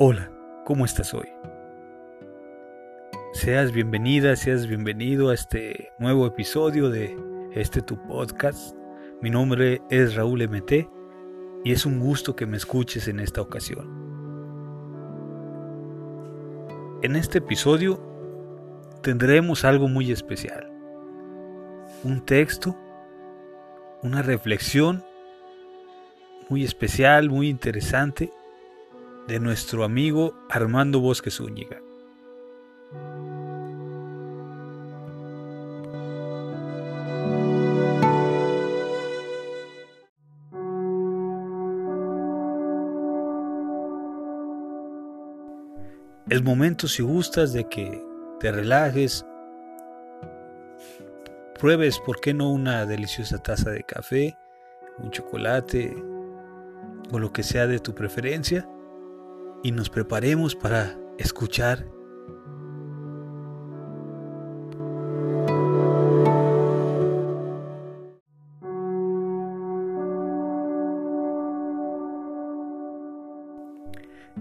Hola, ¿cómo estás hoy? Seas bienvenida, seas bienvenido a este nuevo episodio de este tu podcast. Mi nombre es Raúl MT y es un gusto que me escuches en esta ocasión. En este episodio tendremos algo muy especial. Un texto, una reflexión muy especial, muy interesante de nuestro amigo Armando Bosques Úñiga. Es momento si gustas de que te relajes, pruebes, ¿por qué no una deliciosa taza de café, un chocolate o lo que sea de tu preferencia? Y nos preparemos para escuchar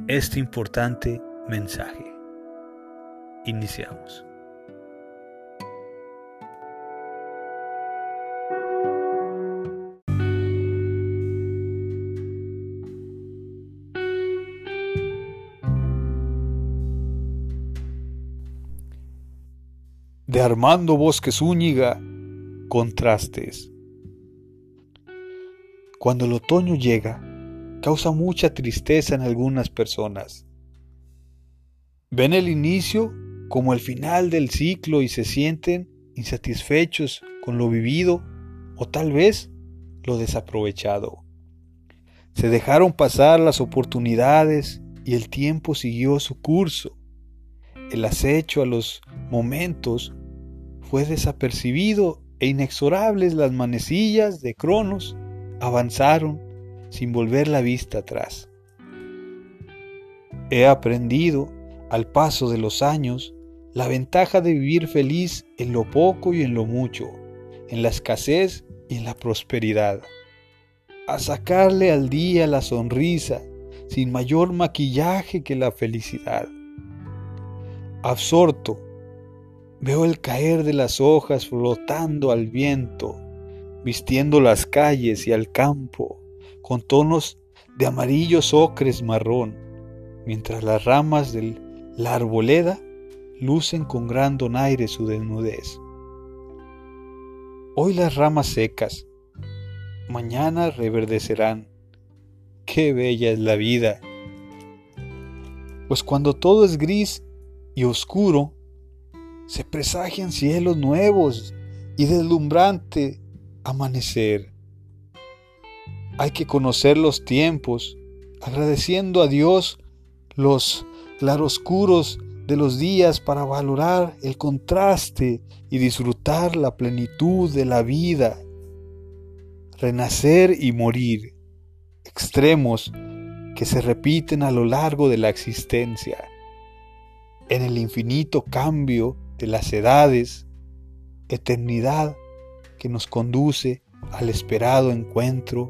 este importante mensaje. Iniciamos. De Armando Bosques Úñiga, Contrastes. Cuando el otoño llega, causa mucha tristeza en algunas personas. Ven el inicio como el final del ciclo y se sienten insatisfechos con lo vivido o tal vez lo desaprovechado. Se dejaron pasar las oportunidades y el tiempo siguió su curso. El acecho a los momentos fue desapercibido e inexorables las manecillas de Cronos avanzaron sin volver la vista atrás. He aprendido, al paso de los años, la ventaja de vivir feliz en lo poco y en lo mucho, en la escasez y en la prosperidad. A sacarle al día la sonrisa, sin mayor maquillaje que la felicidad. Absorto Veo el caer de las hojas flotando al viento, vistiendo las calles y al campo con tonos de amarillos ocres marrón, mientras las ramas de la arboleda lucen con gran donaire su desnudez. Hoy las ramas secas, mañana reverdecerán. Qué bella es la vida. Pues cuando todo es gris y oscuro, se presagian cielos nuevos y deslumbrante amanecer. Hay que conocer los tiempos, agradeciendo a Dios los claroscuros de los días para valorar el contraste y disfrutar la plenitud de la vida. Renacer y morir, extremos que se repiten a lo largo de la existencia. En el infinito cambio de las edades, eternidad que nos conduce al esperado encuentro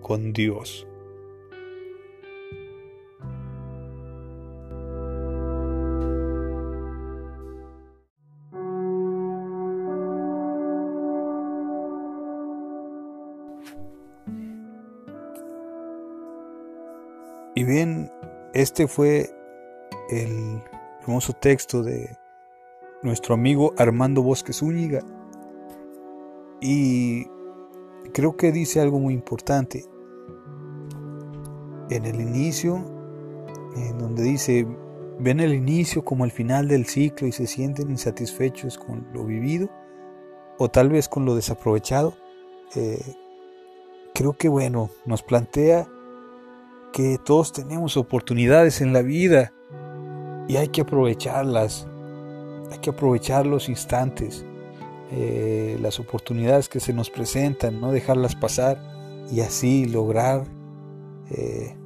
con Dios. Y bien, este fue el hermoso texto de nuestro amigo Armando Bosques Úñiga. Y creo que dice algo muy importante. En el inicio, en donde dice, ven el inicio como el final del ciclo y se sienten insatisfechos con lo vivido o tal vez con lo desaprovechado. Eh, creo que bueno, nos plantea que todos tenemos oportunidades en la vida y hay que aprovecharlas. Hay que aprovechar los instantes, eh, las oportunidades que se nos presentan, no dejarlas pasar y así lograr eh,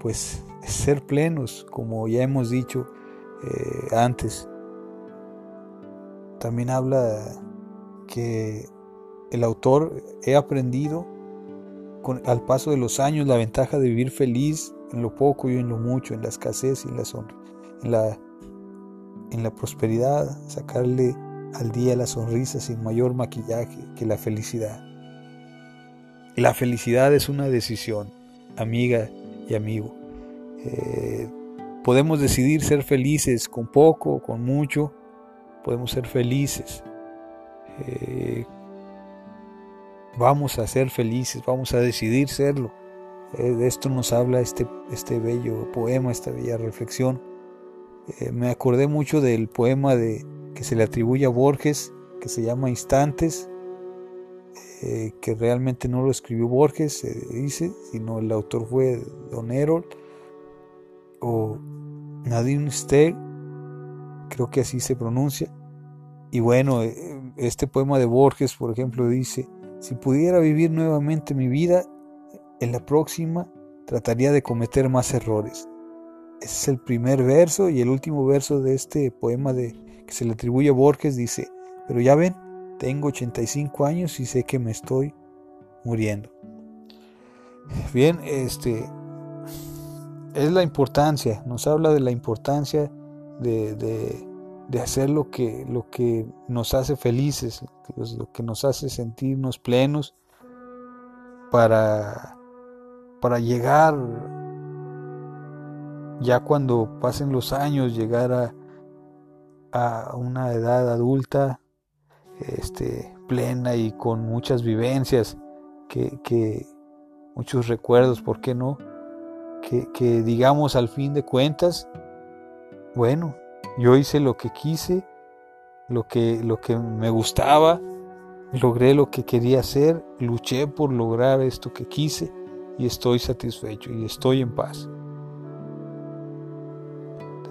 pues ser plenos, como ya hemos dicho eh, antes. También habla que el autor he aprendido con, al paso de los años la ventaja de vivir feliz en lo poco y en lo mucho, en la escasez y en la, en la, en la prosperidad, sacarle al día la sonrisa sin mayor maquillaje que la felicidad. La felicidad es una decisión, amiga y amigo. Eh, podemos decidir ser felices con poco, con mucho, podemos ser felices. Eh, vamos a ser felices, vamos a decidir serlo. Eh, de esto nos habla este, este bello poema, esta bella reflexión. Me acordé mucho del poema de, que se le atribuye a Borges, que se llama Instantes, eh, que realmente no lo escribió Borges, se dice, sino el autor fue Don Erol o Nadine Steg, creo que así se pronuncia. Y bueno, eh, este poema de Borges, por ejemplo, dice, si pudiera vivir nuevamente mi vida, en la próxima trataría de cometer más errores. Ese es el primer verso y el último verso de este poema de, que se le atribuye a Borges dice, pero ya ven, tengo 85 años y sé que me estoy muriendo. Bien, este es la importancia, nos habla de la importancia de, hacer lo que, lo que nos hace felices, lo que nos hace sentirnos plenos para, para llegar, ya cuando pasen los años, llegar a, una edad adulta este, plena y con muchas vivencias, que, muchos recuerdos, ¿por qué no? Que, digamos al fin de cuentas, bueno, yo hice lo que quise, lo que, lo que me gustaba, logré lo que quería hacer, luché por lograr esto que quise y estoy satisfecho y estoy en paz.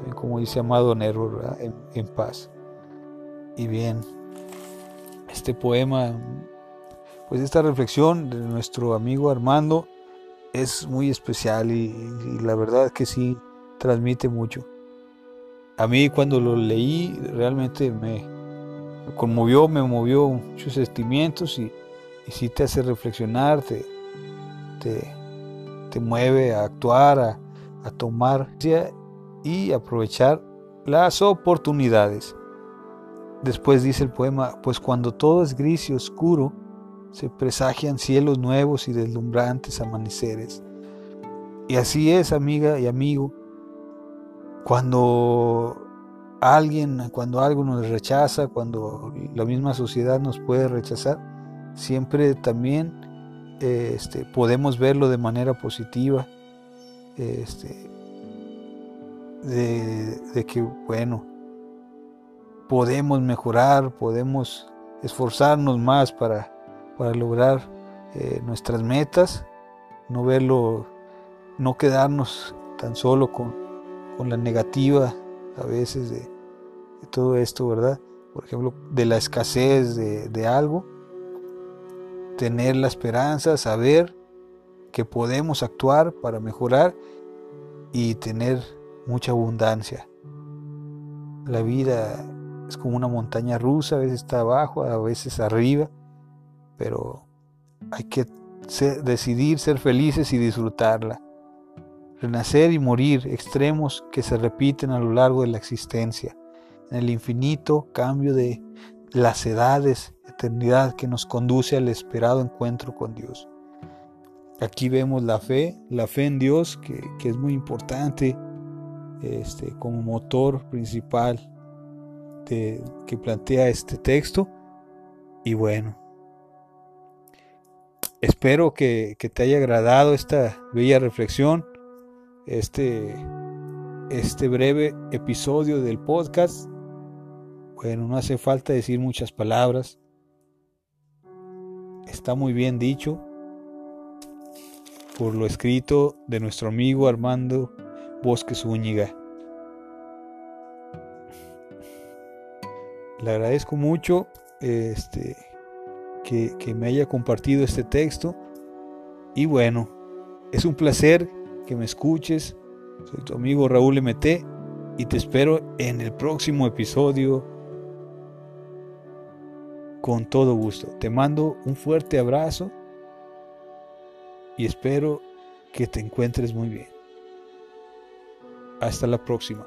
También como dice Amado Nero, en paz. Y bien, este poema, pues esta reflexión de nuestro amigo Armando es muy especial y, la verdad que sí transmite mucho. A mí cuando lo leí realmente me, conmovió, me movió muchos sentimientos y, sí te hace reflexionar, te, te, mueve a actuar, a, a tomar y aprovechar las oportunidades. Después dice el poema, pues cuando todo es gris y oscuro, se presagian cielos nuevos y deslumbrantes amaneceres. Y así es, amiga y amigo, cuando alguien, cuando algo nos rechaza, cuando la misma sociedad nos puede rechazar, siempre también este, podemos verlo de manera positiva, este, de que, bueno, podemos mejorar, podemos esforzarnos más para, para lograr eh, nuestras metas, no verlo, no quedarnos tan solo con, con la negativa a veces de, todo esto, ¿verdad? Por ejemplo, de la escasez de, de algo, tener la esperanza, saber que podemos actuar para mejorar y tener mucha abundancia. La vida es como una montaña rusa, a veces está abajo, a veces arriba, pero hay que decidir ser felices y disfrutarla. Renacer y morir, extremos que se repiten a lo largo de la existencia, en el infinito cambio de las edades, eternidad que nos conduce al esperado encuentro con Dios. Aquí vemos la fe, la fe en Dios, que, es muy importante este, como motor principal que plantea este texto. Y bueno, espero que, te haya agradado esta bella reflexión, este, este breve episodio del podcast. Bueno, no hace falta decir muchas palabras. Está muy bien dicho por lo escrito de nuestro amigo Armando Bosques Zúñiga. Le agradezco mucho este, que, que me haya compartido este texto. Y bueno, es un placer que me escuches. Soy tu amigo Raúl MT y te espero en el próximo episodio con todo gusto. Te mando un fuerte abrazo y espero que te encuentres muy bien. Hasta la próxima.